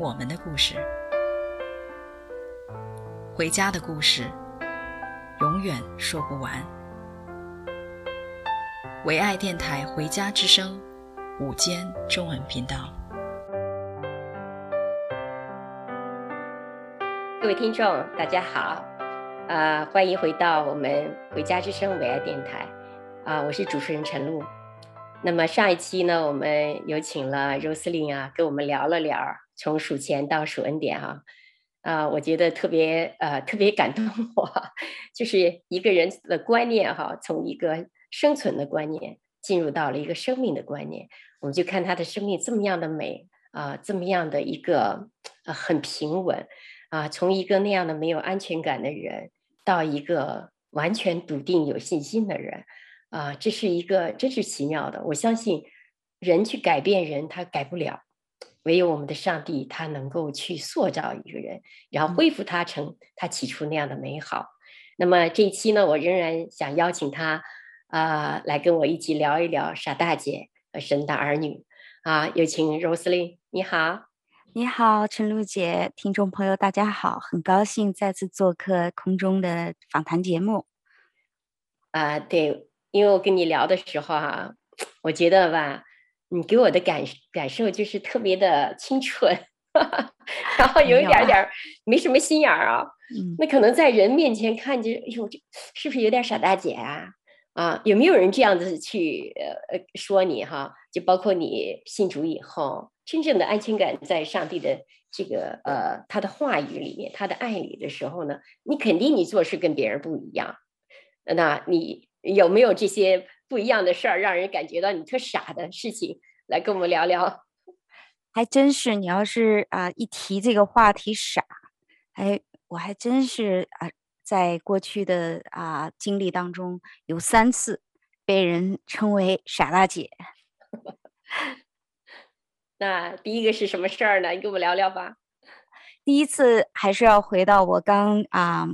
我们的故事，回家的故事，永远说不完。唯爱电台《回家之声》午间中文频道。各位听众，大家好，啊、欢迎回到我们《回家之声》唯爱电台，啊、我是主持人陈露。那么上一期呢，我们有请了 Roslyn 啊，跟我们聊了聊从数钱到数恩典哈，啊、我觉得特别呃特别感动我，就是一个人的观念哈，从一个生存的观念进入到了一个生命的观念，我们就看他的生命这么样的美啊、这么样的一个呃很平稳啊、从一个那样的没有安全感的人，到一个完全笃定有信心的人。啊，这是一个真是奇妙的。我相信，人去改变人，他改不了；唯有我们的上帝，他能够去塑造一个人，然后恢复他成他起初那样的美好。那么这一期呢，我仍然想邀请他啊、呃，来跟我一起聊一聊傻大姐和神的儿女。啊，有请 Roslyn，你好，你好，陈露姐，听众朋友大家好，很高兴再次做客空中的访谈节目。啊，对。因为我跟你聊的时候哈、啊，我觉得吧，你给我的感感受就是特别的清纯，然后有一点点没什么心眼儿啊。嗯、那可能在人面前看着，哎呦，这是不是有点傻大姐啊？啊，有没有人这样子去呃说你哈？就包括你信主以后，真正的安全感在上帝的这个呃他的话语里面，他的爱里的时候呢，你肯定你做事跟别人不一样。那你。有没有这些不一样的事儿，让人感觉到你特傻的事情？来跟我们聊聊。还真是，你要是啊、呃、一提这个话题傻，哎，我还真是啊，在过去的啊、呃、经历当中，有三次被人称为傻大姐。那第一个是什么事儿呢？你跟我们聊聊吧。第一次还是要回到我刚啊、呃、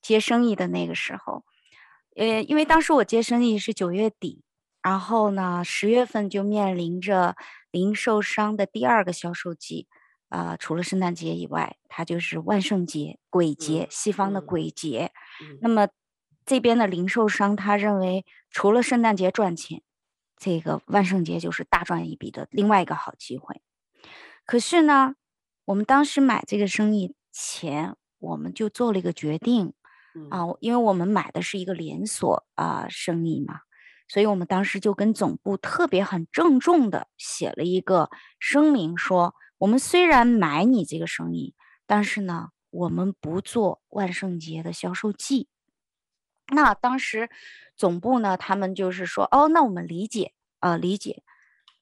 接生意的那个时候。呃，因为当时我接生意是九月底，然后呢，十月份就面临着零售商的第二个销售季，啊、呃，除了圣诞节以外，它就是万圣节、鬼节，西方的鬼节。嗯、那么这边的零售商他认为，除了圣诞节赚钱，这个万圣节就是大赚一笔的另外一个好机会。可是呢，我们当时买这个生意前，我们就做了一个决定。啊，因为我们买的是一个连锁啊、生意嘛，所以我们当时就跟总部特别很郑重的写了一个声明说，我们虽然买你这个生意，但是呢，我们不做万圣节的销售季。那当时总部呢，他们就是说，哦，那我们理解啊、理解。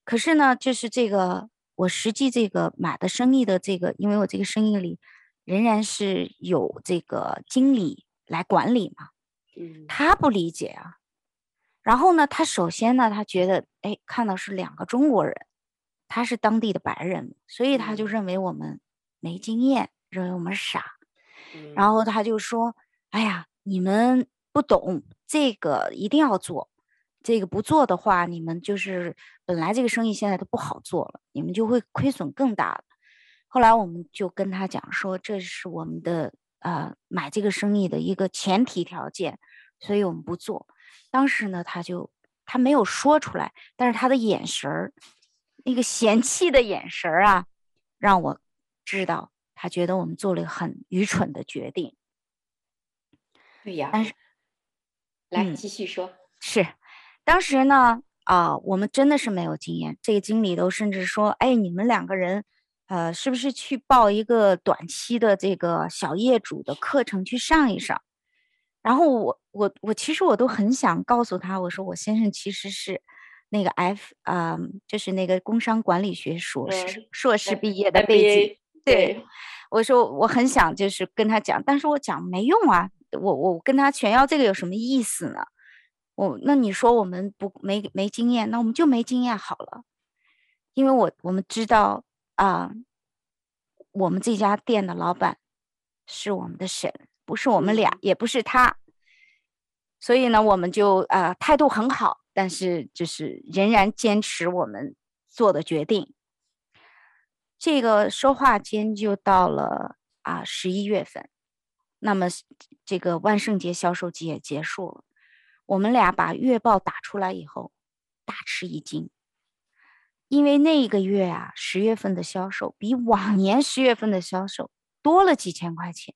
可是呢，就是这个我实际这个买的生意的这个，因为我这个生意里仍然是有这个经理。来管理嘛，他不理解啊。然后呢，他首先呢，他觉得，哎，看到是两个中国人，他是当地的白人，所以他就认为我们没经验，认为我们傻。然后他就说，哎呀，你们不懂这个，一定要做。这个不做的话，你们就是本来这个生意现在都不好做了，你们就会亏损更大了。后来我们就跟他讲说，这是我们的。呃，买这个生意的一个前提条件，所以我们不做。当时呢，他就他没有说出来，但是他的眼神儿，那个嫌弃的眼神儿啊，让我知道他觉得我们做了一个很愚蠢的决定。对呀，但是，来、嗯、继续说。是，当时呢，啊、呃，我们真的是没有经验，这个经理都甚至说，哎，你们两个人。呃，是不是去报一个短期的这个小业主的课程去上一上？然后我我我其实我都很想告诉他，我说我先生其实是那个 F 啊、呃，就是那个工商管理学硕士硕士毕业的背景，对，我说我很想就是跟他讲，但是我讲没用啊，我我跟他炫耀这个有什么意思呢？我那你说我们不没没经验，那我们就没经验好了，因为我我们知道啊、呃，我们这家店的老板是我们的神，不是我们俩，也不是他，所以呢，我们就啊、呃、态度很好，但是就是仍然坚持我们做的决定。这个说话间就到了啊十一月份，那么这个万圣节销售季也结束了。我们俩把月报打出来以后，大吃一惊，因为那个月啊十月份的销售比往年十月份的销售多了几千块钱，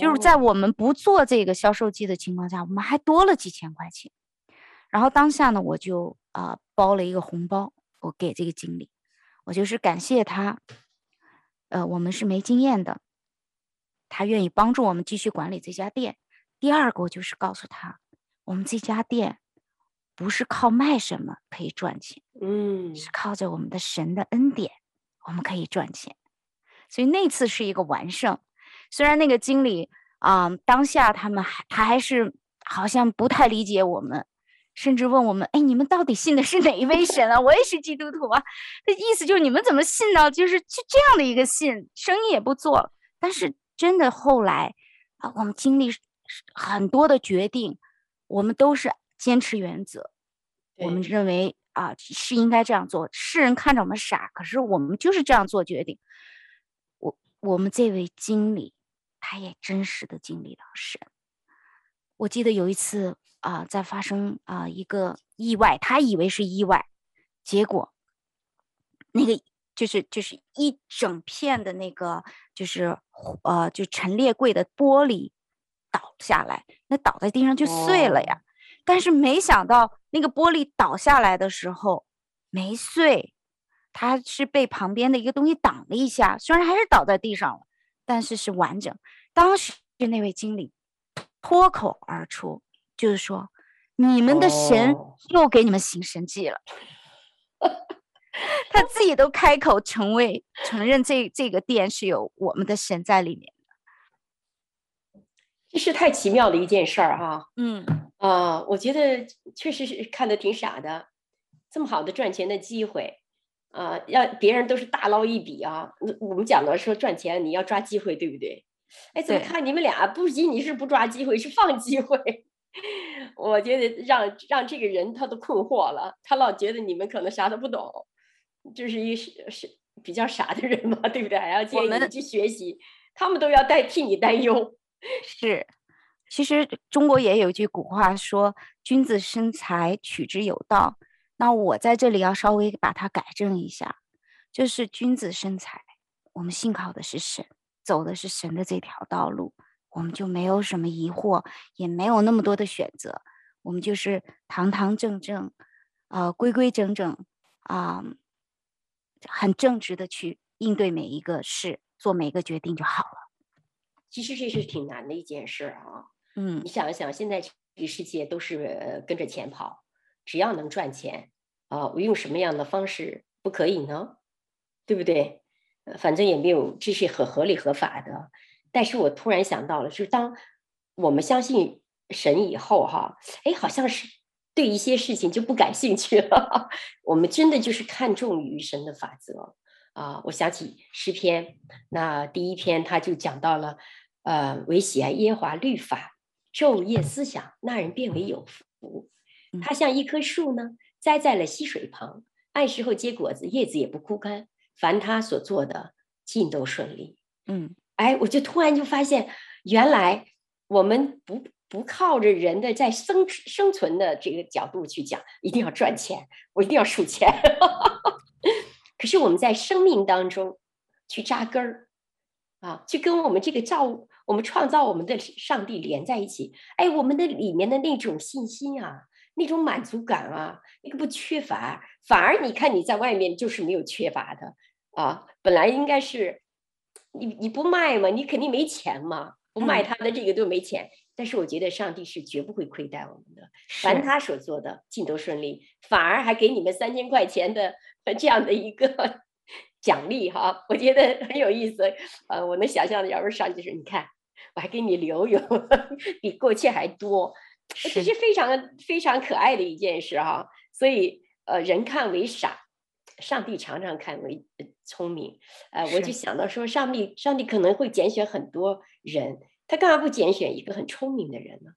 就是在我们不做这个销售季的情况下，我们还多了几千块钱。然后当下呢，我就啊、呃、包了一个红包，我给这个经理。我就是感谢他，呃，我们是没经验的，他愿意帮助我们继续管理这家店。第二个，我就是告诉他，我们这家店不是靠卖什么可以赚钱，嗯，是靠着我们的神的恩典，我们可以赚钱。所以那次是一个完胜，虽然那个经理啊、呃，当下他们还他还是好像不太理解我们。甚至问我们：“哎，你们到底信的是哪一位神啊？我也是基督徒啊。”这意思就是你们怎么信呢？就是就这样的一个信，生意也不做。但是真的后来啊，我们经历很多的决定，我们都是坚持原则。我们认为啊是应该这样做。世人看着我们傻，可是我们就是这样做决定。我我们这位经理，他也真实的经历了神。我记得有一次。啊，在发生啊一个意外，他以为是意外，结果那个就是就是一整片的那个就是呃就陈列柜的玻璃倒下来，那倒在地上就碎了呀。Oh. 但是没想到那个玻璃倒下来的时候没碎，它是被旁边的一个东西挡了一下，虽然还是倒在地上了，但是是完整。当时那位经理脱口而出。就是说，你们的神又给你们行神迹了。Oh. 他自己都开口承认，承认这这个店是有我们的神在里面的。这是太奇妙的一件事儿哈。嗯啊，我觉得确实是看的挺傻的。这么好的赚钱的机会啊，要别人都是大捞一笔啊。我们讲的说赚钱，你要抓机会，对不对？哎，怎么看你们俩不仅你是不抓机会，是放机会？我觉得让让这个人他都困惑了，他老觉得你们可能啥都不懂，就是一是是比较傻的人嘛，对不对？还要建议你去学习，他们都要代替你担忧。是，其实中国也有一句古话说：“君子生财，取之有道。”那我在这里要稍微把它改正一下，就是君子生财，我们信靠的是神，走的是神的这条道路。我们就没有什么疑惑，也没有那么多的选择，我们就是堂堂正正，呃，规规整整，啊、很正直的去应对每一个事，做每一个决定就好了。其实这是挺难的一件事啊。嗯，你想一想，现在这个世界都是跟着钱跑，只要能赚钱，啊、我用什么样的方式不可以呢？对不对？反正也没有，这是很合理合法的。但是我突然想到了，就是当我们相信神以后，哈，哎，好像是对一些事情就不感兴趣了。我们真的就是看重于神的法则啊！我想起诗篇，那第一篇他就讲到了，呃，维喜爱耶华律法，昼夜思想，那人变为有福。他像一棵树呢，栽在了溪水旁，按时候结果子，叶子也不枯干，凡他所做的尽都顺利。嗯。哎，我就突然就发现，原来我们不不靠着人的在生生存的这个角度去讲，一定要赚钱，我一定要数钱。可是我们在生命当中去扎根儿啊，去跟我们这个造我们创造我们的上帝连在一起。哎，我们的里面的那种信心啊，那种满足感啊，那个不缺乏，反而你看你在外面就是没有缺乏的啊，本来应该是。你你不卖嘛？你肯定没钱嘛？不卖他的这个都没钱。嗯、但是我觉得上帝是绝不会亏待我们的，凡他所做的尽都顺利，反而还给你们三千块钱的这样的一个 奖励哈，我觉得很有意思。呃，我能想象的，要不上帝说你看，我还给你留有 比过去还多，这是非常非常可爱的一件事哈。所以呃，人看为傻，上帝常常看为聪明。呃，我就想到说，上帝上帝可能会拣选很多人，他干嘛不拣选一个很聪明的人呢？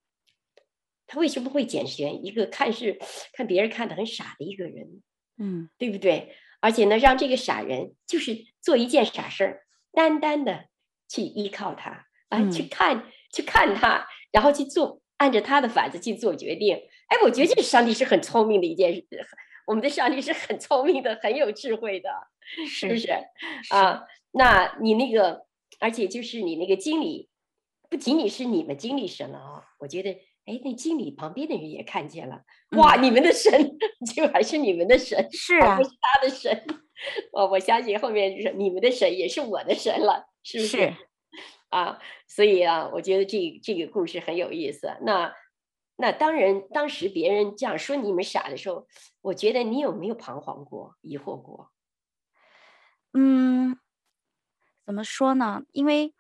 他为什么会拣选一个看似看别人看的很傻的一个人？嗯，对不对？而且呢，让这个傻人就是做一件傻事儿，单单的去依靠他啊，去看去看他，然后去做，按照他的法子去做决定。哎，我觉得这上帝是很聪明的一件事，我们的上帝是很聪明的，很有智慧的，是不是？是啊，那你那个，而且就是你那个经理，不仅仅是你们经理神了啊，我觉得。哎，那经理旁边的人也看见了，哇！你们的神 就还是你们的神，是啊，不是他的神。我我相信后面就是你们的神也是我的神了，是不是？是啊，所以啊，我觉得这这个故事很有意思。那那当然，当时别人这样说你们傻的时候，我觉得你有没有彷徨过、疑惑过？嗯，怎么说呢？因为。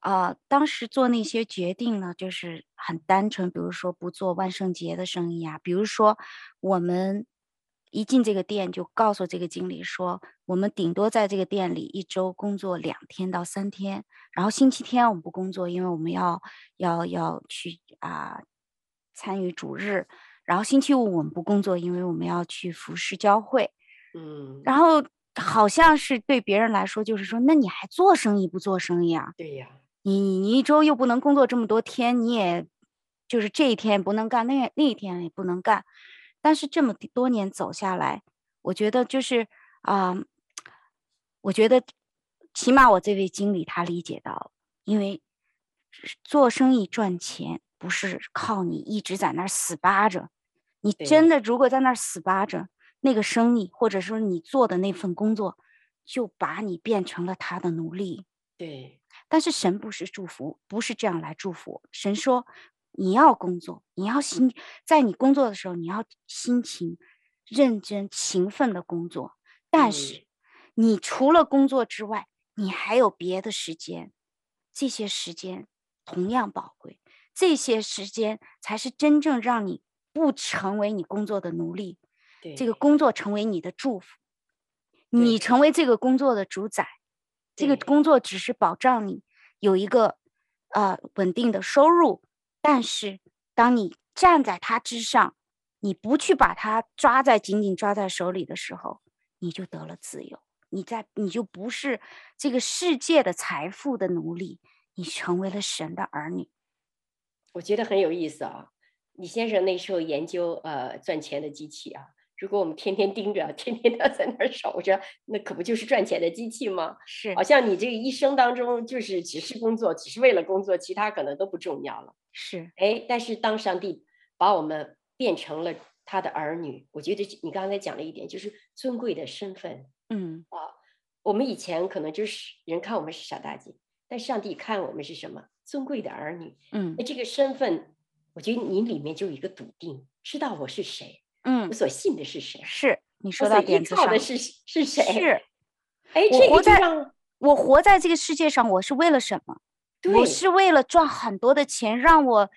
啊、当时做那些决定呢，就是很单纯，比如说不做万圣节的生意啊，比如说我们一进这个店就告诉这个经理说，我们顶多在这个店里一周工作两天到三天，然后星期天我们不工作，因为我们要要要去啊、呃、参与主日，然后星期五我们不工作，因为我们要去服侍教会，嗯，然后好像是对别人来说，就是说，那你还做生意不做生意啊？对呀。你你一周又不能工作这么多天，你也就是这一天不能干，那那一天也不能干。但是这么多年走下来，我觉得就是啊、呃，我觉得起码我这位经理他理解到，因为做生意赚钱不是靠你一直在那儿死扒着，你真的如果在那儿死扒着，那个生意或者说你做的那份工作，就把你变成了他的奴隶。对。但是神不是祝福，不是这样来祝福。神说，你要工作，你要心，在你工作的时候，你要辛勤、认真、勤奋的工作。但是，你除了工作之外，你还有别的时间，这些时间同样宝贵。这些时间才是真正让你不成为你工作的奴隶，对，这个工作成为你的祝福，你成为这个工作的主宰。这个工作只是保障你有一个呃稳定的收入，但是当你站在它之上，你不去把它抓在紧紧抓在手里的时候，你就得了自由。你在你就不是这个世界的财富的奴隶，你成为了神的儿女。我觉得很有意思啊！李先生那时候研究呃赚钱的机器啊。如果我们天天盯着，天天都在那儿守着，那可不就是赚钱的机器吗？是，好像你这个一生当中就是只是工作，只是为了工作，其他可能都不重要了。是，哎，但是当上帝把我们变成了他的儿女，我觉得你刚才讲了一点，就是尊贵的身份。嗯啊，我们以前可能就是人看我们是傻大姐，但上帝看我们是什么？尊贵的儿女。嗯，那这个身份，我觉得你里面就有一个笃定，知道我是谁。嗯，我所信的是谁？是你说到点子上。的是是谁？是，哎，我活在这个我活在这个世界上，我是为了什么？我是为了赚很多的钱，让我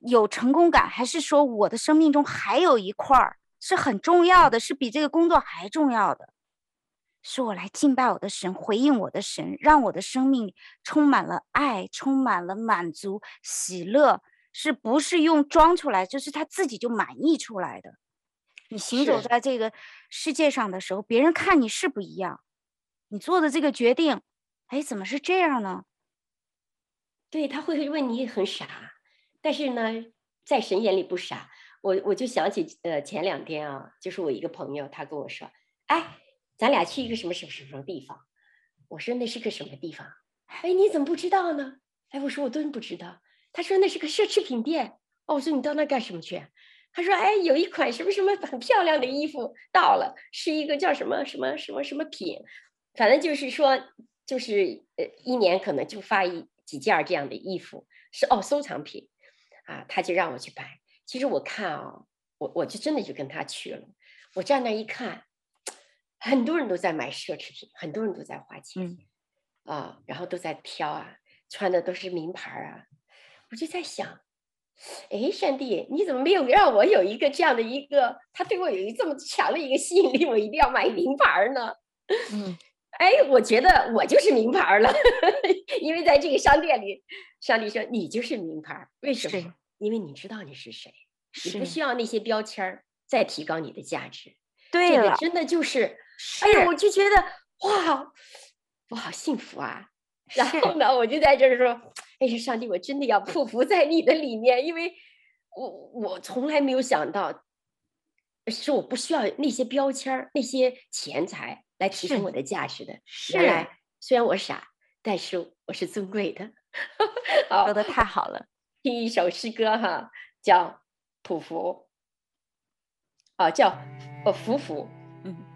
有成功感，还是说我的生命中还有一块儿是很重要的，是比这个工作还重要的？是我来敬拜我的神，回应我的神，让我的生命充满了爱，充满了满足、喜乐。是不是用装出来？就是他自己就满意出来的。你行走在这个世界上的时候，别人看你是不一样。你做的这个决定，哎，怎么是这样呢？对，他会问你很傻，但是呢，在神眼里不傻。我我就想起，呃，前两天啊，就是我一个朋友，他跟我说，哎，咱俩去一个什么什么什么地方。我说那是个什么地方？哎，你怎么不知道呢？哎，我说我真不知道。他说那是个奢侈品店。哦，我说你到那干什么去？他说哎，有一款什么什么很漂亮的衣服到了，是一个叫什么什么什么什么品，反正就是说就是呃一年可能就发一几件这样的衣服，是哦收藏品啊，他就让我去买。其实我看啊、哦，我我就真的就跟他去了。我站那一看，很多人都在买奢侈品，很多人都在花钱，嗯啊，然后都在挑啊，穿的都是名牌啊。我就在想，哎，上帝，你怎么没有让我有一个这样的一个，他对我有一这么强的一个吸引力，我一定要买名牌呢？嗯，哎，我觉得我就是名牌了，因为在这个商店里，上帝说你就是名牌，为什么？因为你知道你是谁，你不需要那些标签再提高你的价值。对了，这个真的就是，哎呀，我就觉得哇，我好幸福啊！然后呢，我就在这儿说，哎呀，上帝，我真的要匍匐在你的里面，因为我我从来没有想到，是我不需要那些标签、那些钱财来提升我的价值的。原来虽然我傻，但是我是尊贵的。好，说的太好了。听一首诗歌哈，叫《匍匐》，啊，叫哦，匍匐。在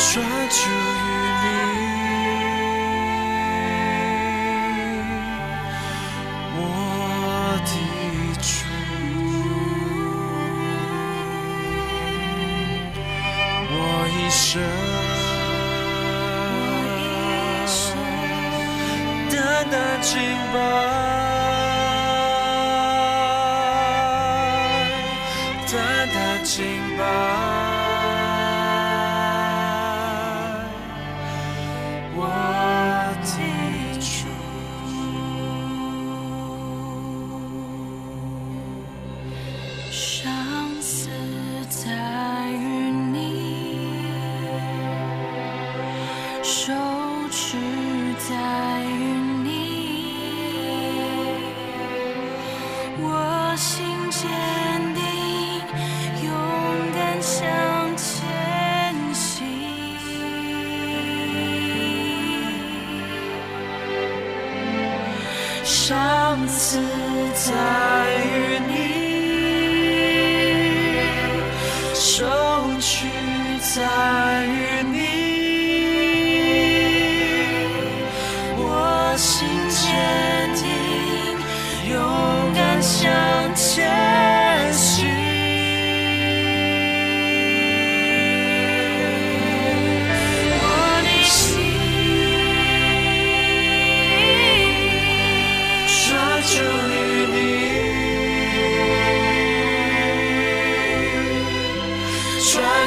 于你，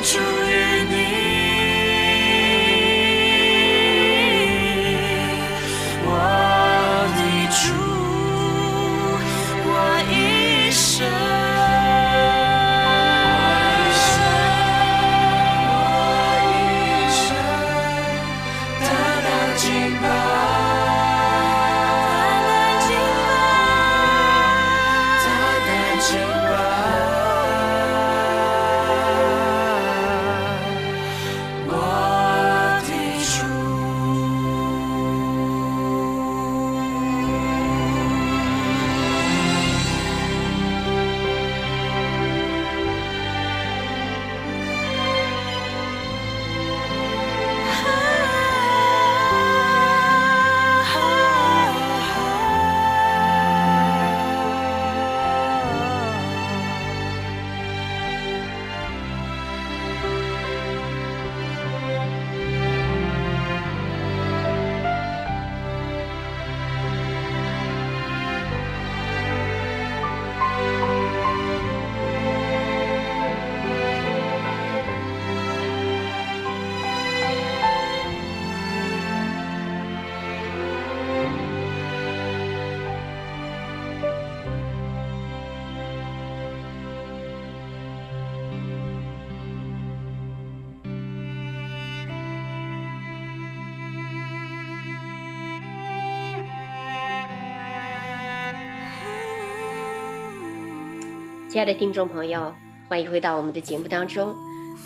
属于你。亲爱的听众朋友，欢迎回到我们的节目当中。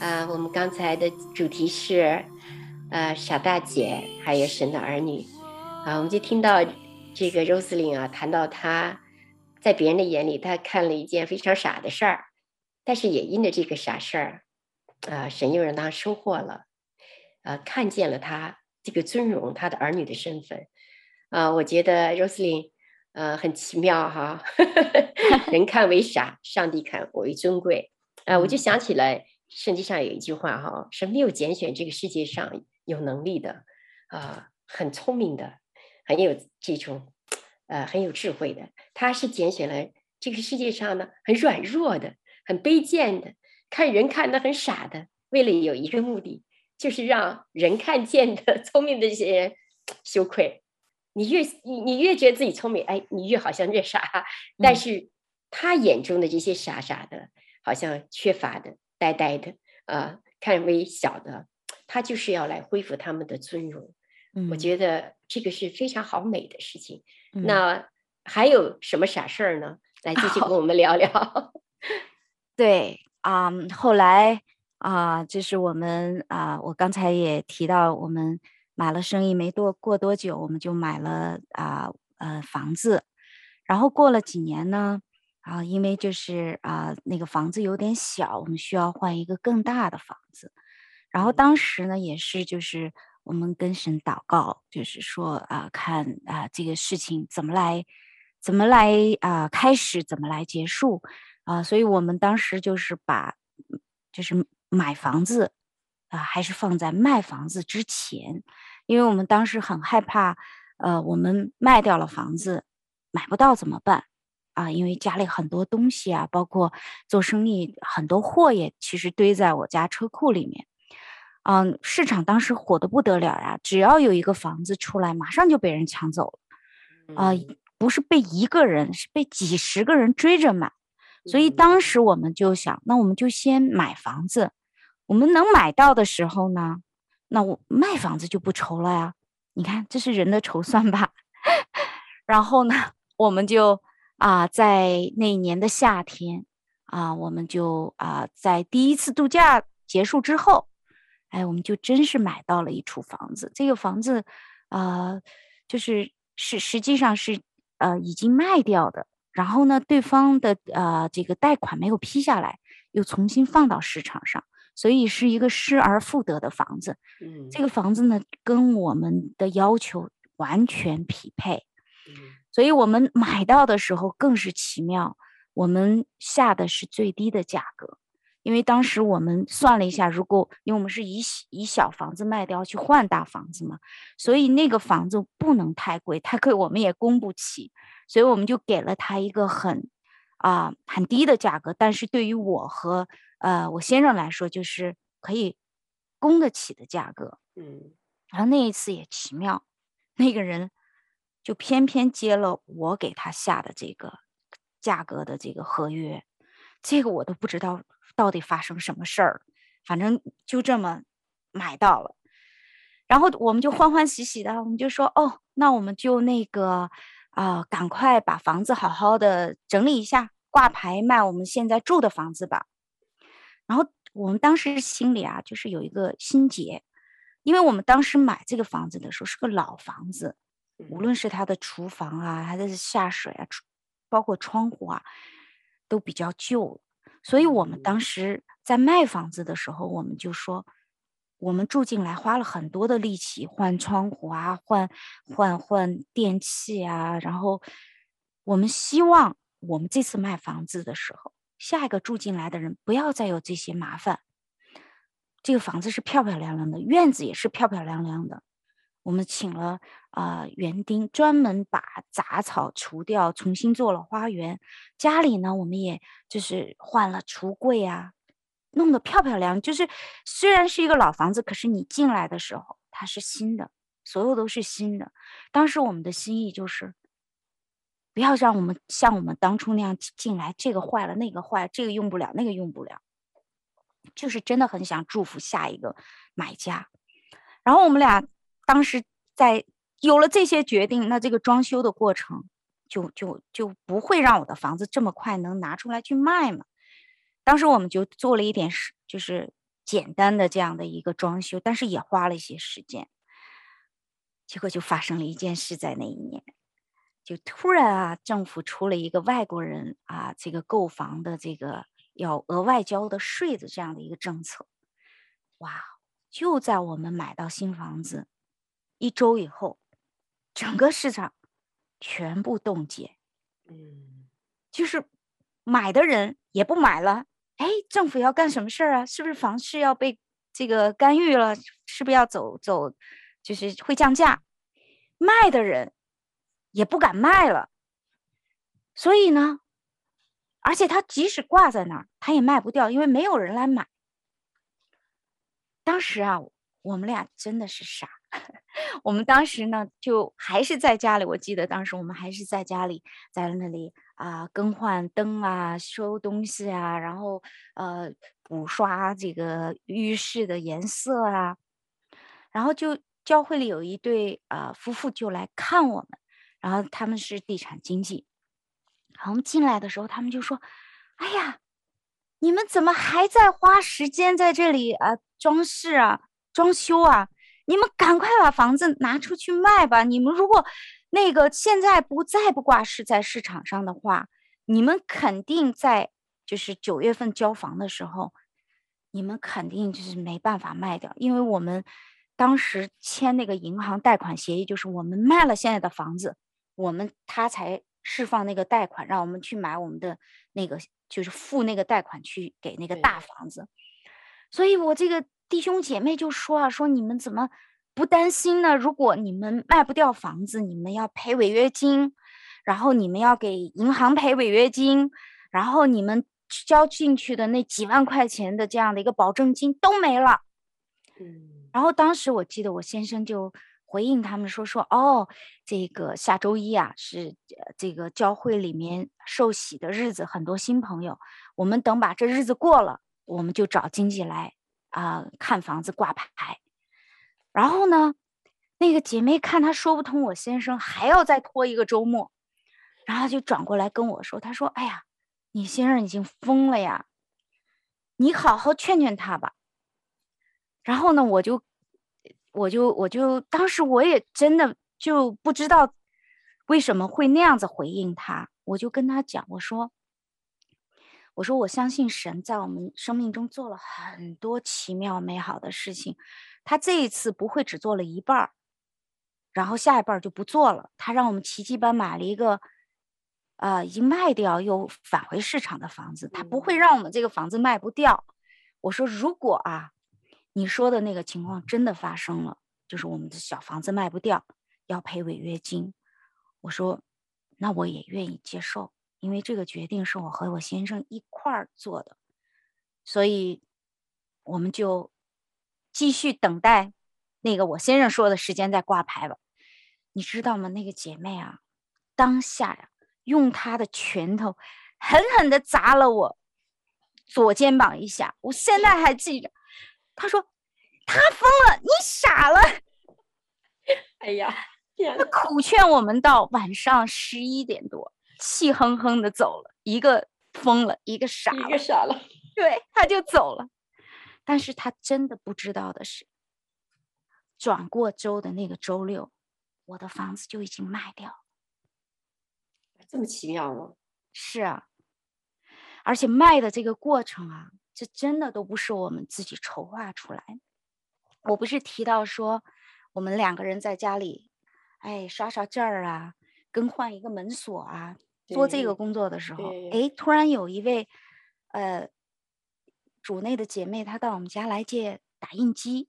啊、我们刚才的主题是，呃，傻大姐还有神的儿女。啊，我们就听到这个 Roselyn 啊，谈到她在别人的眼里，她看了一件非常傻的事儿，但是也因着这个傻事儿，啊、神又让她收获了，呃，看见了她这个尊荣她的儿女的身份。啊、我觉得 Roslyn。呃，很奇妙哈，人看为傻，上帝看为尊贵。呃，我就想起来，圣经上有一句话哈，是没有拣选这个世界上有能力的，啊、呃，很聪明的，很有这种，呃，很有智慧的。他是拣选了这个世界上呢，很软弱的，很卑贱的，看人看得很傻的，为了有一个目的，就是让人看见的 聪明的这些人羞愧。你越你你越觉得自己聪明，哎，你越好像越傻。但是他眼中的这些傻傻的，好像缺乏的、呆呆的，呃，看微小的，他就是要来恢复他们的尊荣。嗯，我觉得这个是非常好美的事情。嗯，那还有什么傻事儿呢？来继续跟我们聊聊。哦、对啊，嗯，后来啊，就是我们啊，我刚才也提到我们。买了生意没多过多久，我们就买了啊呃，呃房子，然后过了几年呢，啊因为就是啊那个房子有点小，我们需要换一个更大的房子，然后当时呢也是就是我们跟神祷告，就是说啊看啊这个事情怎么来怎么来啊开始怎么来结束。啊，所以我们当时就是把就是买房子。啊，还是放在卖房子之前，因为我们当时很害怕，呃，我们卖掉了房子，买不到怎么办？啊，因为家里很多东西啊，包括做生意很多货也其实堆在我家车库里面，嗯、啊，市场当时火得不得了呀，只要有一个房子出来，马上就被人抢走了，啊，不是被一个人，是被几十个人追着买，所以当时我们就想，那我们就先买房子。我们能买到的时候呢，那我卖房子就不愁了呀。你看，这是人的筹算吧。然后呢，我们就啊、在那一年的夏天啊、我们就啊、在第一次度假结束之后，哎，我们就真是买到了一处房子。这个房子啊、就是是实际上是呃已经卖掉的。然后呢，对方的呃这个贷款没有批下来，又重新放到市场上。所以是一个失而复得的房子，嗯，这个房子呢，跟我们的要求完全匹配，嗯，所以我们买到的时候更是奇妙，我们下的是最低的价格，因为当时我们算了一下，如果因为我们是以以小房子卖掉去换大房子嘛，所以那个房子不能太贵，太贵我们也供不起，所以我们就给了他一个很啊，呃，很低的价格，但是对于我和呃，我先生来说就是可以供得起的价格，嗯，然后那一次也奇妙，那个人就偏偏接了我给他下的这个价格的这个合约，这个我都不知道到底发生什么事儿，反正就这么买到了，然后我们就欢欢喜喜的，我们就说哦，那我们就那个啊，呃，赶快把房子好好的整理一下，挂牌卖我们现在住的房子吧。然后我们当时心里啊，就是有一个心结，因为我们当时买这个房子的时候是个老房子，无论是它的厨房啊，还是下水啊，包括窗户啊，都比较旧。所以我们当时在卖房子的时候，我们就说，我们住进来花了很多的力气换窗户啊，换换换电器啊，然后我们希望我们这次卖房子的时候。下一个住进来的人不要再有这些麻烦。这个房子是漂漂亮亮的，院子也是漂漂亮亮的。我们请了啊、园丁，专门把杂草除掉，重新做了花园。家里呢，我们也就是换了橱柜啊，弄得漂漂亮。就是虽然是一个老房子，可是你进来的时候它是新的，所有都是新的。当时我们的心意就是。不要让我们像我们当初那样进来，这个坏了，那个坏，这个用不了，那个用不了，就是真的很想祝福下一个买家。然后我们俩当时在有了这些决定，那这个装修的过程就就就不会让我的房子这么快能拿出来去卖嘛。当时我们就做了一点是就是简单的这样的一个装修，但是也花了一些时间。结果就发生了一件事，在那一年，就突然啊，政府出了一个外国人啊这个购房的这个要额外交的税的这样的一个政策。哇，就在我们买到新房子一周以后，整个市场全部冻结，嗯，就是买的人也不买了。哎，政府要干什么事儿啊？是不是房市要被这个干预了？是不是要走走，就是会降价？卖的人也不敢卖了。所以呢，而且他即使挂在那儿，他也卖不掉，因为没有人来买。当时啊，我们俩真的是傻。我们当时呢，就还是在家里。我记得当时我们还是在家里，在那里啊、更换灯啊，收东西啊，然后呃，补刷这个浴室的颜色啊。然后就教会里有一对啊、呃、夫妇就来看我们，然后他们是地产经纪。然后我们进来的时候，他们就说：“哎呀，你们怎么还在花时间在这里啊，装饰啊，装修啊？”你们赶快把房子拿出去卖吧！你们如果那个现在不再不挂市在市场上的话，你们肯定在就是九月份交房的时候，你们肯定就是没办法卖掉，因为我们当时签那个银行贷款协议，就是我们卖了现在的房子，我们他才释放那个贷款，让我们去买我们的那个就是付那个贷款去给那个大房子，所以我这个。弟兄姐妹就说啊，说你们怎么不担心呢？如果你们卖不掉房子，你们要赔违约金，然后你们要给银行赔违约金，然后你们交进去的那几万块钱的这样的一个保证金都没了。嗯，然后当时我记得我先生就回应他们说说哦，这个下周一啊是这个教会里面受洗的日子，很多新朋友，我们等把这日子过了，我们就找经纪来。啊、看房子挂牌，然后呢，那个姐妹看她说不通，我先生还要再拖一个周末，然后就转过来跟我说：“她说，哎呀，你先生已经疯了呀，你好好劝劝他吧。”然后呢，我就，我就，我就，当时我也真的就不知道为什么会那样子回应他，我就跟他讲，我说。我说，我相信神在我们生命中做了很多奇妙美好的事情，他这一次不会只做了一半儿，然后下一半儿就不做了。他让我们奇迹般买了一个，呃，已经卖掉又返回市场的房子，他不会让我们这个房子卖不掉。我说，如果啊，你说的那个情况真的发生了，就是我们的小房子卖不掉，要赔违约金，我说，那我也愿意接受。因为这个决定是我和我先生一块儿做的，所以我们就继续等待那个我先生说的时间再挂牌吧。你知道吗？那个姐妹啊，当下呀，用她的拳头狠狠地砸了我左肩膀一下，我现在还记着。她说：“他疯了，你傻了。”哎呀，他苦劝我们到晚上十一点多。气哼哼的走了，一个疯了，一个傻了，一个傻了，对，他就走了。但是他真的不知道的是，转过周的那个周六，我的房子就已经卖掉了。这么奇妙吗？是啊，而且卖的这个过程啊，这真的都不是我们自己筹划出来。我不是提到说，我们两个人在家里，哎，刷刷件儿啊，更换一个门锁啊。做这个工作的时候，哎，突然有一位，呃，主内的姐妹，她到我们家来借打印机，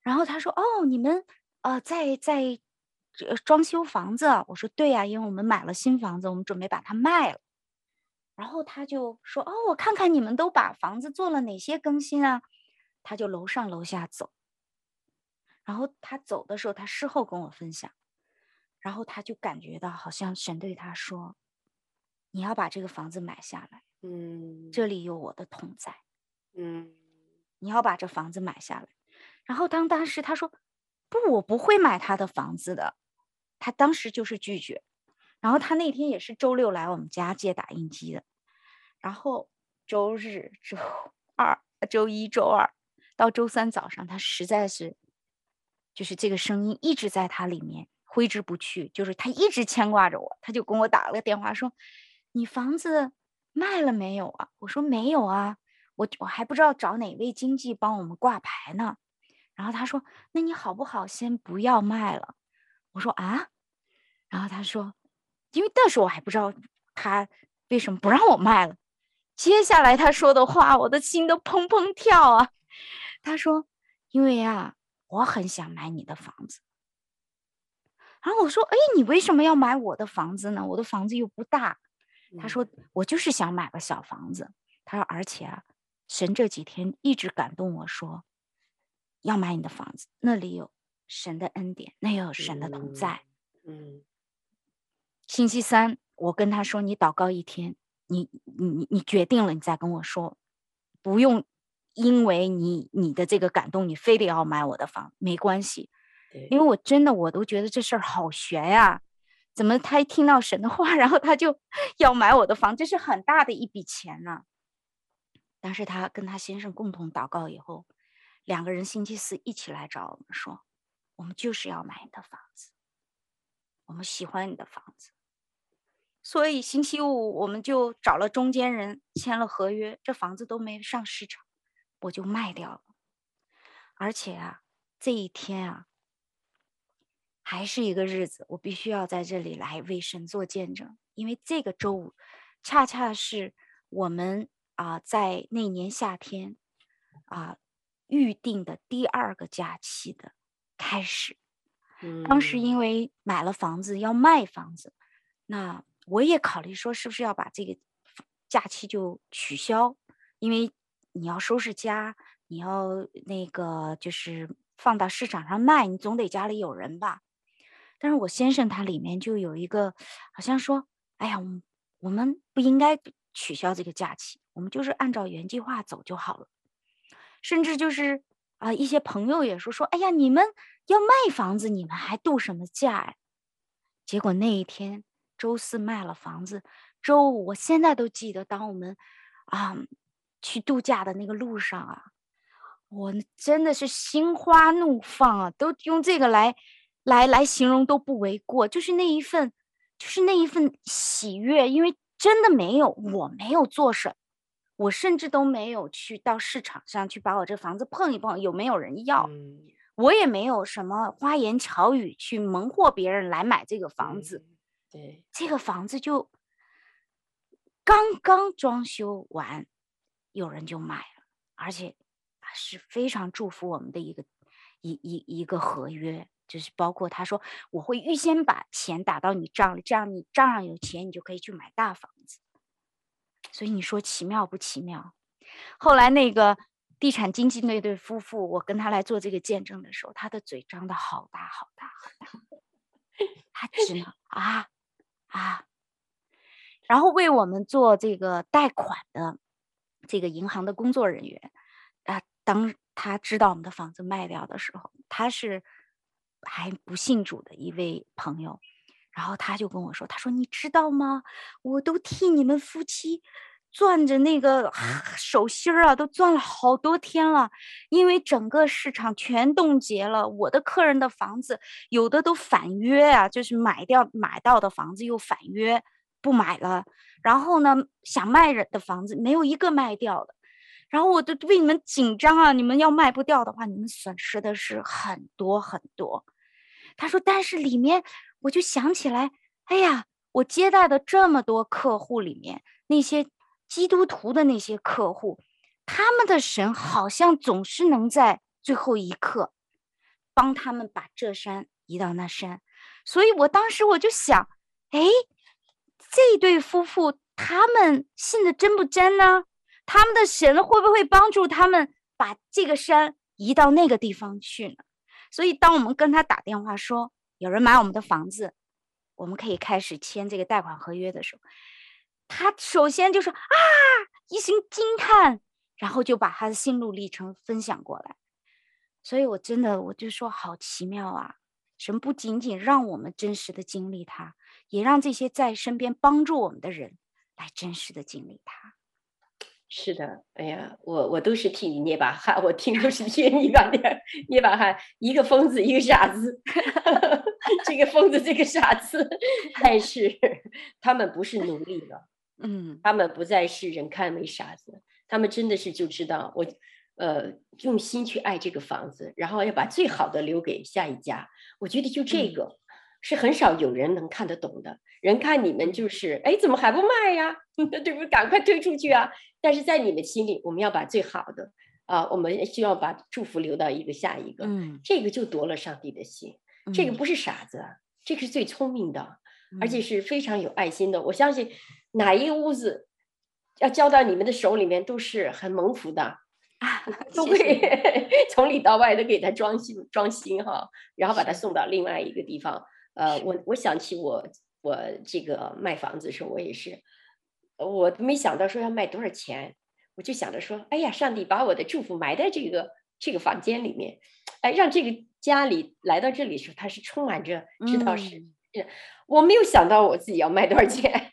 然后她说：“哦，你们呃，在在装修房子？”我说：“对呀，因为我们买了新房子，我们准备把它卖了。”然后他就说：“哦，我看看你们都把房子做了哪些更新啊？”他就楼上楼下走，然后他走的时候，他事后跟我分享，然后他就感觉到好像神对他说。你要把这个房子买下来，嗯，这里有我的同在，嗯，你要把这房子买下来。然后当当时他说不，我不会买他的房子的，他当时就是拒绝。然后他那天也是周六来我们家借打印机的，然后周日、周二、周一、周二到周三早上，他实在是就是这个声音一直在他里面挥之不去，就是他一直牵挂着我，他就跟我打了个电话说：“你房子卖了没有啊？”我说：“没有啊，我我还不知道找哪位经纪帮我们挂牌呢。”然后他说：“那你好不好先不要卖了？”我说：“啊。”然后他说。因为那时候我还不知道他为什么不让我卖了。接下来他说的话，我的心都砰砰跳啊！他说：“因为啊，我很想买你的房子。”然后我说：“哎，你为什么要买我的房子呢？我的房子又不大。”他说：“我就是想买个小房子。”他说：“而且啊，神这几天一直感动我说，要买你的房子，那里有神的恩典，那有神的同在。”嗯。星期三，我跟他说：“你祷告一天，你你你你决定了，你再跟我说，不用因为你你的这个感动，你非得要买我的房，没关系。因为我真的我都觉得这事儿好悬呀，怎么他一听到神的话，然后他就要买我的房，这是很大的一笔钱呢。但是他跟他先生共同祷告以后，两个人星期四一起来找我们说，我们就是要买你的房子，我们喜欢你的房子。”所以星期五我们就找了中间人签了合约，这房子都没上市场，我就卖掉了。而且啊，这一天啊，还是一个日子，我必须要在这里来为神做见证，因为这个周五恰恰是我们啊在那年夏天啊预定的第二个假期的开始。当时因为买了房子要卖房子，那。我也考虑说，是不是要把这个假期就取消？因为你要收拾家，你要那个就是放到市场上卖，你总得家里有人吧。但是我先生他里面就有一个，好像说，哎呀，我们不应该取消这个假期，我们就是按照原计划走就好了。甚至就是啊，一些朋友也说说，哎呀，你们要卖房子，你们还度什么假呀？结果那一天。周四卖了房子，周五我现在都记得，当我们啊去度假的那个路上啊，我真的是心花怒放啊，都用这个来来来形容都不为过。就是那一份，就是那一份喜悦，因为真的没有，我没有做什么，我甚至都没有去到市场上去把我这房子碰一碰，有没有人要，嗯、我也没有什么花言巧语去蒙惑别人来买这个房子。嗯对，这个房子就刚刚装修完，有人就买了，而且是非常祝福我们的一个一一一个合约，就是包括他说我会预先把钱打到你账里，这样你账上有钱，你就可以去买大房子。所以你说奇妙不奇妙？后来那个地产经纪那对夫妇，我跟他来做这个见证的时候，他的嘴张得好大好大好大，他只能啊。啊，然后为我们做这个贷款的这个银行的工作人员，啊，当他知道我们的房子卖掉的时候，他是还不信主的一位朋友，然后他就跟我说：“他说你知道吗？我都替你们夫妻。”攥着那个手心儿啊，都攥了好多天了，因为整个市场全冻结了。我的客人的房子有的都反约啊，就是买掉买到的房子又反约不买了。然后呢，想卖人的房子没有一个卖掉的。然后我都为你们紧张啊，你们要卖不掉的话，你们损失的是很多很多。他说，但是里面我就想起来，哎呀，我接待的这么多客户里面那些。基督徒的那些客户，他们的神好像总是能在最后一刻帮他们把这山移到那山，所以我当时我就想，哎，这对夫妇他们信的真不真呢？他们的神会不会帮助他们把这个山移到那个地方去呢？所以当我们跟他打电话说有人买我们的房子，我们可以开始签这个贷款合约的时候。他首先就说啊，一声惊叹，然后就把他的心路历程分享过来。所以，我真的我就说好奇妙啊！神不仅仅让我们真实的经历他，也让这些在身边帮助我们的人来真实的经历他。是的，哎呀，我我都是替你捏把汗，我听都是替你把捏捏把汗。一个疯子，一个傻子，这个疯子，这个傻子，但是他们不是奴隶了，嗯，他们不再是人看为傻子，他们真的是就知道我，呃，用心去爱这个房子，然后要把最好的留给下一家。我觉得就这个。嗯是很少有人能看得懂的，人看你们就是，哎，怎么还不卖呀？对不对？赶快推出去啊！但是在你们心里，我们要把最好的啊，我们需要把祝福留到一个下一个，嗯，这个就夺了上帝的心。这个不是傻子，这个是最聪明的，而且是非常有爱心的。我相信哪一个屋子要交到你们的手里面，都是很蒙福的，啊 都会 从里到外都给他装新装新哈，然后把他送到另外一个地方。呃，我我想起我我这个卖房子的时候，我也是，我没想到说要卖多少钱，我就想着说，哎呀，上帝把我的祝福埋在这个这个房间里面，哎，让这个家里来到这里的时候，他是充满着知道是，嗯、我没有想到我自己要卖多少钱，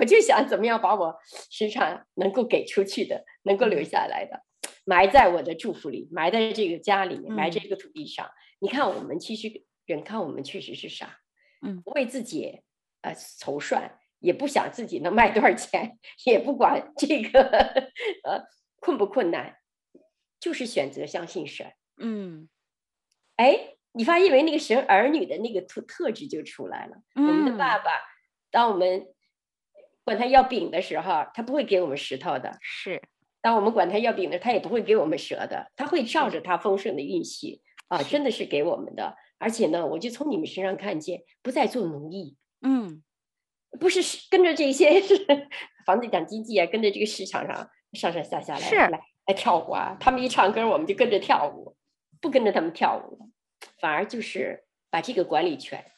我就想怎么样把我时常能够给出去的，能够留下来的，埋在我的祝福里，埋在这个家里面，埋在这个土地上。嗯、你看，我们其实。人看我们确实是傻，嗯，不为自己呃筹算，也不想自己能卖多少钱，也不管这个呃困不困难，就是选择相信神，嗯，哎，你发现没？那个神儿女的那个特特质就出来了。嗯，我们的爸爸，当我们管他要饼的时候，他不会给我们石头的；是，当我们管他要饼的，他也不会给我们蛇的，他会照着他丰盛的运气啊，真的是给我们的。而且呢，我就从你们身上看见，不再做奴役，嗯，不是跟着这些是房地产经济啊，跟着这个市场上上上下下来是来来跳舞啊。他们一唱歌，我们就跟着跳舞，不跟着他们跳舞，反而就是把这个管理权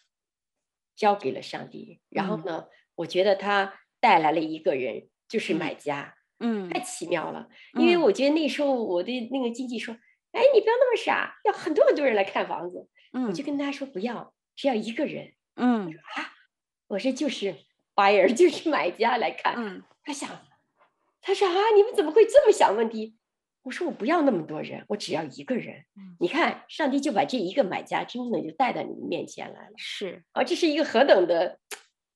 交给了上帝。然后呢，嗯、我觉得他带来了一个人，就是买家，嗯，太奇妙了。因为我觉得那时候我的那个经纪说，哎，你不要那么傻，要很多很多人来看房子。嗯，我就跟他说不要，只要一个人。嗯，说啊，我说就是 buyer，就是买家来看。嗯，他想，他说啊，你们怎么会这么想问题？我说我不要那么多人，我只要一个人。嗯，你看，上帝就把这一个买家真正的就带到你们面前来了。是啊，这是一个何等的，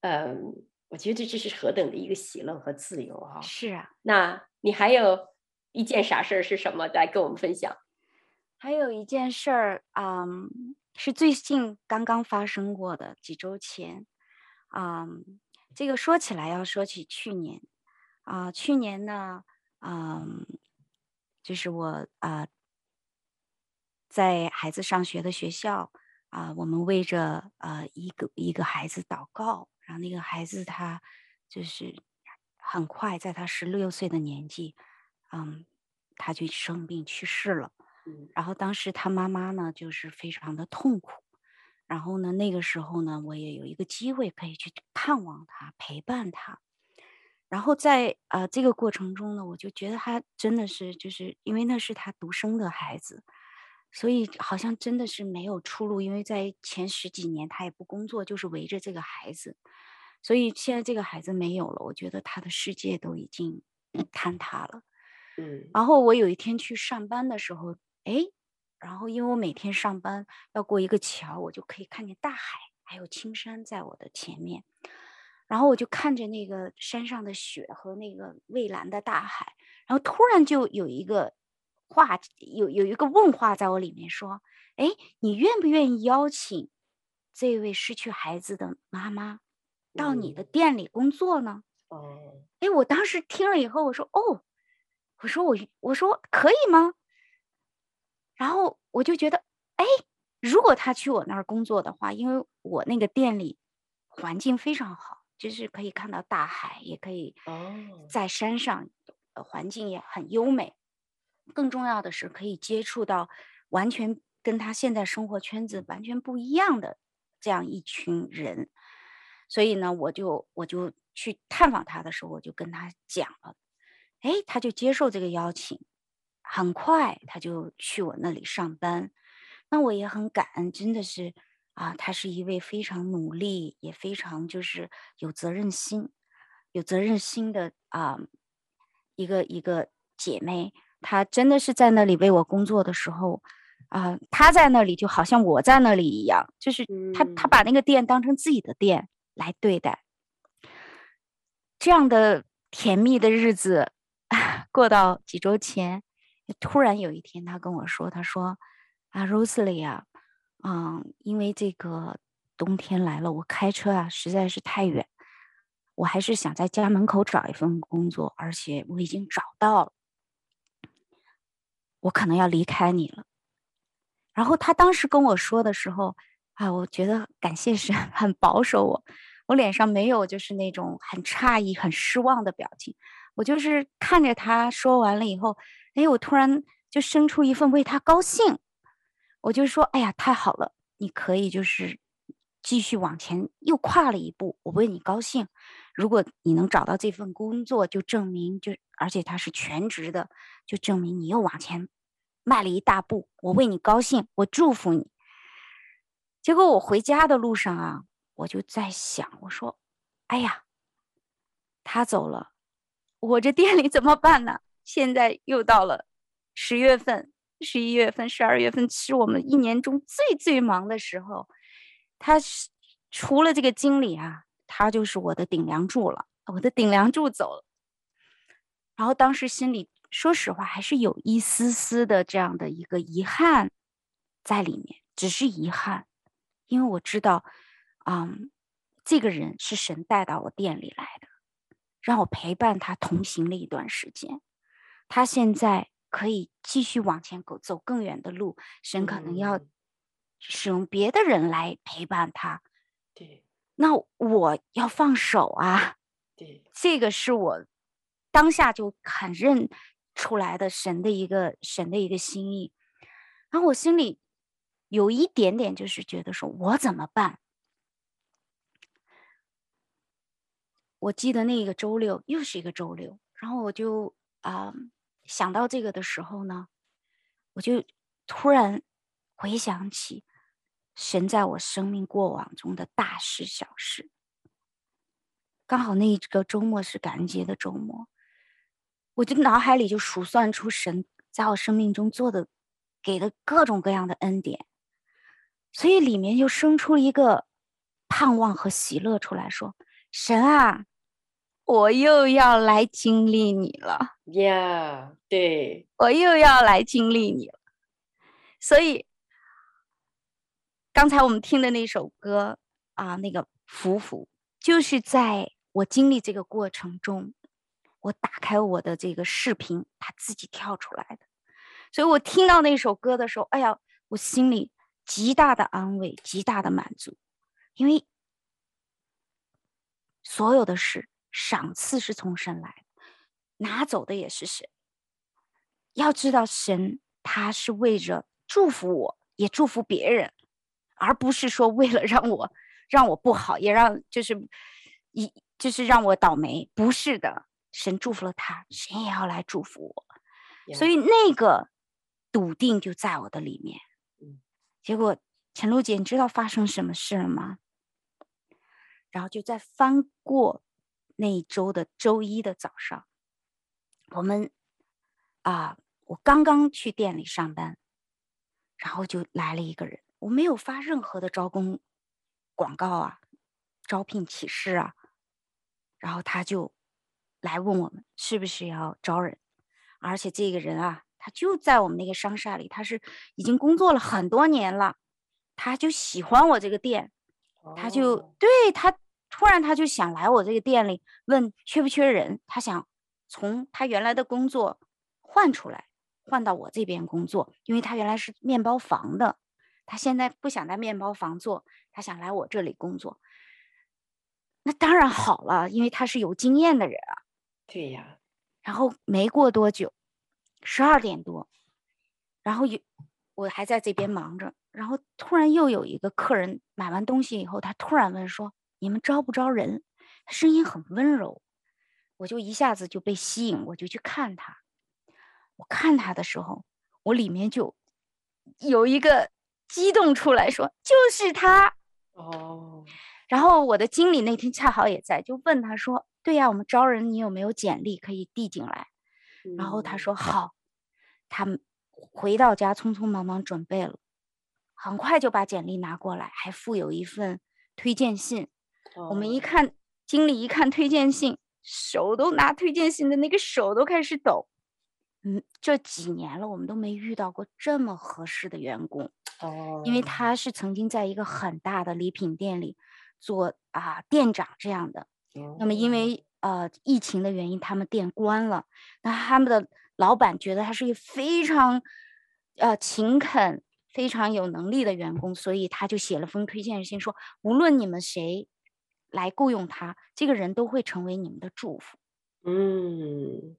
嗯，我觉得这是何等的一个喜乐和自由啊！是啊，那你还有一件啥事儿是什么？来跟我们分享。还有一件事儿，嗯。是最近刚刚发生过的，几周前，嗯，这个说起来要说起去年，啊、呃，去年呢，嗯，就是我啊、呃，在孩子上学的学校啊、呃，我们为着呃一个一个孩子祷告，然后那个孩子他就是很快在他十六岁的年纪，嗯，他就生病去世了。然后当时他妈妈呢，就是非常的痛苦。然后呢，那个时候呢，我也有一个机会可以去看望他，陪伴他。然后在呃这个过程中呢，我就觉得他真的是，就是因为那是他独生的孩子，所以好像真的是没有出路。因为在前十几年他也不工作，就是围着这个孩子。所以现在这个孩子没有了，我觉得他的世界都已经坍塌了。嗯。然后我有一天去上班的时候。哎，然后因为我每天上班要过一个桥，我就可以看见大海，还有青山在我的前面。然后我就看着那个山上的雪和那个蔚蓝的大海，然后突然就有一个话，有有一个问话在我里面说：“哎，你愿不愿意邀请这位失去孩子的妈妈到你的店里工作呢？”哦，哎，我当时听了以后，我说：“哦，我说我我说可以吗？”然后我就觉得，哎，如果他去我那儿工作的话，因为我那个店里环境非常好，就是可以看到大海，也可以在山上，环境也很优美。更重要的是，可以接触到完全跟他现在生活圈子完全不一样的这样一群人。所以呢，我就我就去探访他的时候，我就跟他讲了，哎，他就接受这个邀请。很快他就去我那里上班，那我也很感恩，真的是啊，她是一位非常努力，也非常就是有责任心、有责任心的啊一个一个姐妹。她真的是在那里为我工作的时候啊，他在那里就好像我在那里一样，就是他他把那个店当成自己的店来对待。这样的甜蜜的日子 过到几周前，突然有一天，他跟我说：“他说啊，Rosalie 啊。”嗯，因为这个冬天来了，我开车啊实在是太远，我还是想在家门口找一份工作，而且我已经找到了，我可能要离开你了。然后他当时跟我说的时候，啊，我觉得感谢神 很保守我，我脸上没有就是那种很诧异、很失望的表情，我就是看着他说完了以后，哎，我突然就生出一份为他高兴。我就说，哎呀，太好了！你可以就是继续往前，又跨了一步，我为你高兴。如果你能找到这份工作，就证明就而且他是全职的，就证明你又往前迈了一大步。我为你高兴，我祝福你。结果我回家的路上啊，我就在想，我说，哎呀，他走了，我这店里怎么办呢？现在又到了十月份。十一月份、十二月份是我们一年中最最忙的时候。他是除了这个经理啊，他就是我的顶梁柱了。我的顶梁柱走了，然后当时心里说实话还是有一丝丝的这样的一个遗憾在里面，只是遗憾，因为我知道，嗯，这个人是神带到我店里来的，让我陪伴他同行了一段时间。他现在。可以继续往前走，走更远的路。神可能要使用别的人来陪伴他。对，那我要放手啊。对，这个是我当下就很认出来的神的一个神的一个心意。然后我心里有一点点就是觉得说，我怎么办？我记得那个周六又是一个周六，然后我就啊。呃想到这个的时候呢，我就突然回想起神在我生命过往中的大事小事。刚好那一个周末是感恩节的周末，我就脑海里就数算出神在我生命中做的、给的各种各样的恩典，所以里面就生出了一个盼望和喜乐出来说：“神啊！”我又要来经历你了呀！Yeah, 对，我又要来经历你了。所以刚才我们听的那首歌啊，那个福福，就是在我经历这个过程中，我打开我的这个视频，它自己跳出来的。所以我听到那首歌的时候，哎呀，我心里极大的安慰，极大的满足，因为所有的事。赏赐是从神来的，拿走的也是神。要知道，神他是为着祝福我，也祝福别人，而不是说为了让我让我不好，也让就是一就是让我倒霉。不是的，神祝福了他，神也要来祝福我。所以那个笃定就在我的里面。结果陈露姐，你知道发生什么事了吗？然后就在翻过。那一周的周一的早上，我们啊，我刚刚去店里上班，然后就来了一个人。我没有发任何的招工广告啊，招聘启事啊，然后他就来问我们是不是要招人，而且这个人啊，他就在我们那个商厦里，他是已经工作了很多年了，他就喜欢我这个店，他就对他。突然，他就想来我这个店里问缺不缺人。他想从他原来的工作换出来，换到我这边工作，因为他原来是面包房的，他现在不想在面包房做，他想来我这里工作。那当然好了，因为他是有经验的人啊。对呀。然后没过多久，十二点多，然后有我还在这边忙着，然后突然又有一个客人买完东西以后，他突然问说。你们招不招人？声音很温柔，我就一下子就被吸引，我就去看他。我看他的时候，我里面就有一个激动出来说：“就是他。”哦。然后我的经理那天恰好也在，就问他说：“对呀，我们招人，你有没有简历可以递进来？”嗯、然后他说：“好。”他们回到家，匆匆忙忙准备了，很快就把简历拿过来，还附有一份推荐信。哦、我们一看，经理一看推荐信，手都拿推荐信的那个手都开始抖。嗯，这几年了，我们都没遇到过这么合适的员工。哦，因为他是曾经在一个很大的礼品店里。做啊店长这样的，那么因为呃疫情的原因，他们店关了。那他们的老板觉得他是一个非常呃勤恳、非常有能力的员工，所以他就写了封推荐信，说无论你们谁来雇佣他，这个人都会成为你们的祝福。嗯，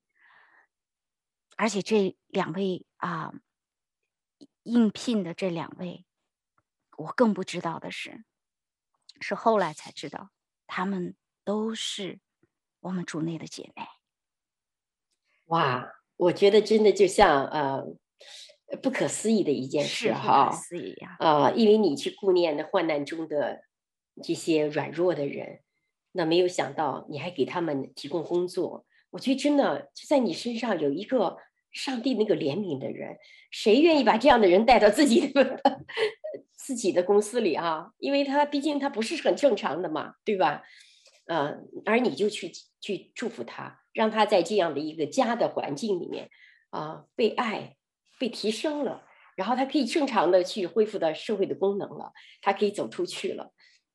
而且这两位啊应聘的这两位，我更不知道的是。是后来才知道，他们都是我们主内的姐妹。哇，我觉得真的就像呃不可思议的一件事哈，不可思议呀！啊、呃，因为你去顾念的患难中的这些软弱的人，那没有想到你还给他们提供工作。我觉得真的就在你身上有一个上帝那个怜悯的人，谁愿意把这样的人带到自己的？自己的公司里啊，因为他毕竟他不是很正常的嘛，对吧？嗯、而你就去去祝福他，让他在这样的一个家的环境里面啊、被爱、被提升了，然后他可以正常的去恢复到社会的功能了，他可以走出去了。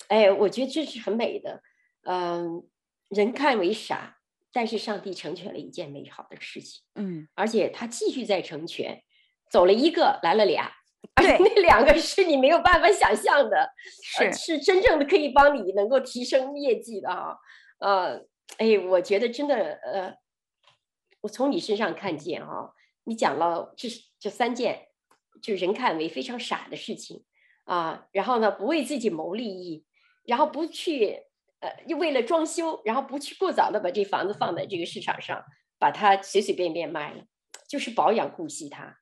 哎，我觉得这是很美的。嗯、人看为傻，但是上帝成全了一件美好的事情。嗯，而且他继续在成全，走了一个，来了俩。对，那两个是你没有办法想象的，是、呃、是真正的可以帮你能够提升业绩的啊，呃，哎，我觉得真的，呃，我从你身上看见哈、哦，你讲了这这三件，就人看为非常傻的事情啊，然后呢，不为自己谋利益，然后不去，呃，又为了装修，然后不去过早的把这房子放在这个市场上，把它随随便便卖了，就是保养顾惜它。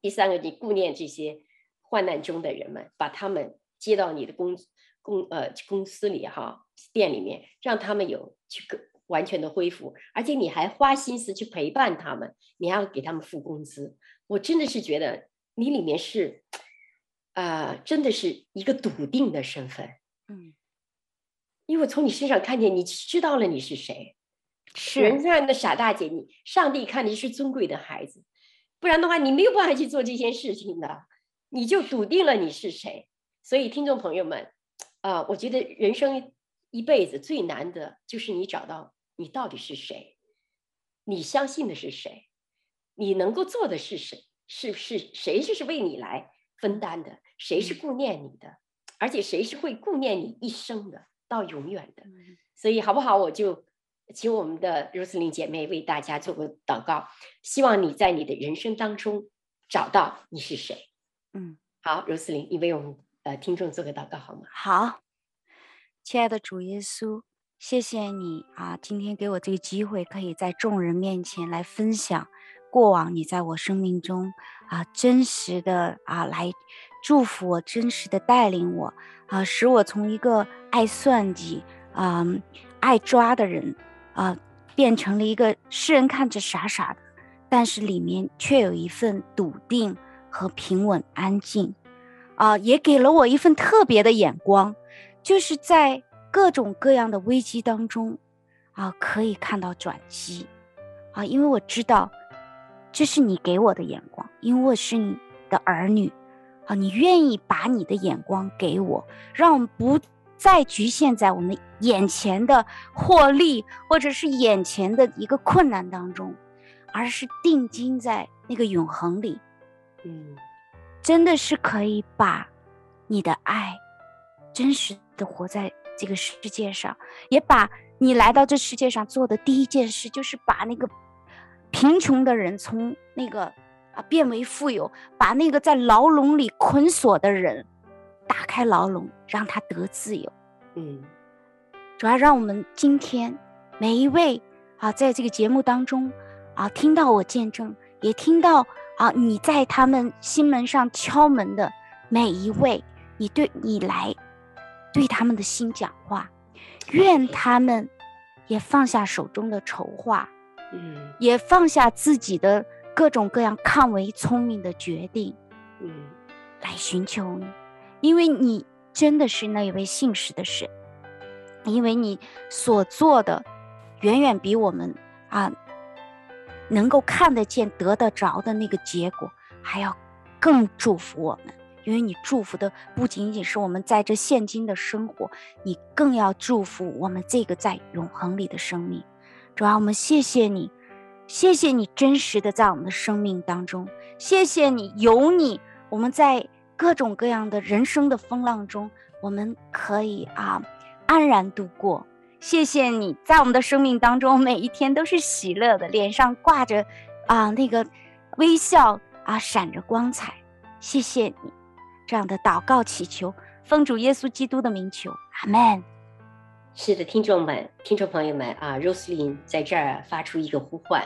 第三个，你顾念这些患难中的人们，把他们接到你的公公呃公司里哈店里面，让他们有去个完全的恢复，而且你还花心思去陪伴他们，你还要给他们付工资。我真的是觉得你里面是、呃，真的是一个笃定的身份。嗯，因为我从你身上看见，你知道了你是谁，是人家的傻大姐，你上帝看你是尊贵的孩子。不然的话，你没有办法去做这件事情的，你就笃定了你是谁。所以，听众朋友们，啊、呃，我觉得人生一辈子最难的就是你找到你到底是谁，你相信的是谁，你能够做的是谁，是是谁就是为你来分担的，谁是顾念你的，而且谁是会顾念你一生的，到永远的。所以，好不好？我就。请我们的 Rosalind 姐妹为大家做个祷告，希望你在你的人生当中找到你是谁。嗯，好，Rosalind，你为我们呃听众做个祷告好吗？好，亲爱的主耶稣，谢谢你啊，今天给我这个机会，可以在众人面前来分享过往你在我生命中啊真实的啊来祝福我，真实的带领我啊，使我从一个爱算计啊爱抓的人。啊，变成了一个世人看着傻傻的，但是里面却有一份笃定和平稳安静，啊，也给了我一份特别的眼光，就是在各种各样的危机当中，啊，可以看到转机，啊，因为我知道这是你给我的眼光，因为我是你的儿女，啊，你愿意把你的眼光给我，让我们不再局限在我们眼前的获利，或者是眼前的一个困难当中，而是定睛在那个永恒里。嗯，真的是可以把你的爱真实的活在这个世界上，也把你来到这世界上做的第一件事，就是把那个贫穷的人从那个啊变为富有，把那个在牢笼里捆锁的人。打开牢笼，让他得自由。嗯，主要让我们今天每一位啊，在这个节目当中啊，听到我见证，也听到啊，你在他们心门上敲门的每一位，你对你来对他们的心讲话，愿他们也放下手中的筹划，嗯，也放下自己的各种各样看为聪明的决定，嗯，来寻求你，因为你真的是那一位信实的神，因为你所做的远远比我们啊能够看得见、得得着的那个结果还要更祝福我们。因为你祝福的不仅仅是我们在这现今的生活，你更要祝福我们这个在永恒里的生命。主啊，我们谢谢你，谢谢你真实的在我们的生命当中，谢谢你有你，我们在各种各样的人生的风浪中，我们可以啊安然度过。谢谢你在我们的生命当中，每一天都是喜乐的，脸上挂着啊那个微笑啊，闪着光彩。谢谢你。这样的祷告祈求，奉主耶稣基督的名求，阿门。是的，听众们、听众朋友们啊，Roselyn 在这儿发出一个呼唤，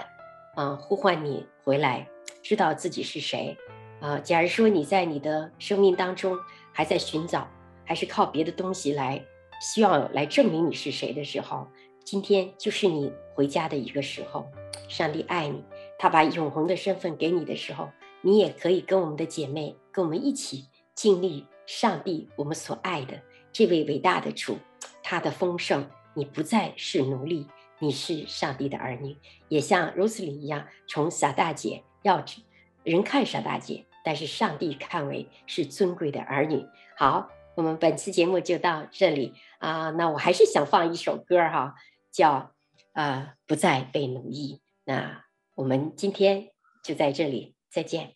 啊，呼唤你回来，知道自己是谁啊。假如说你在你的生命当中还在寻找，还是靠别的东西来希望来证明你是谁的时候，今天就是你回家的一个时候。上帝爱你，他把永恒的身份给你的时候，你也可以跟我们的姐妹，跟我们一起。经历上帝，我们所爱的这位伟大的主，他的丰盛，你不再是奴隶，你是上帝的儿女，也像 Roslyn 一样，从傻大姐要人看傻大姐，但是上帝看为是尊贵的儿女。好，我们本期节目就到这里啊，那我还是想放一首歌哈，叫啊不再被奴役。那我们今天就在这里，再见。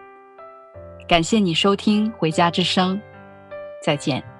感谢你收听《回家之声》，再见。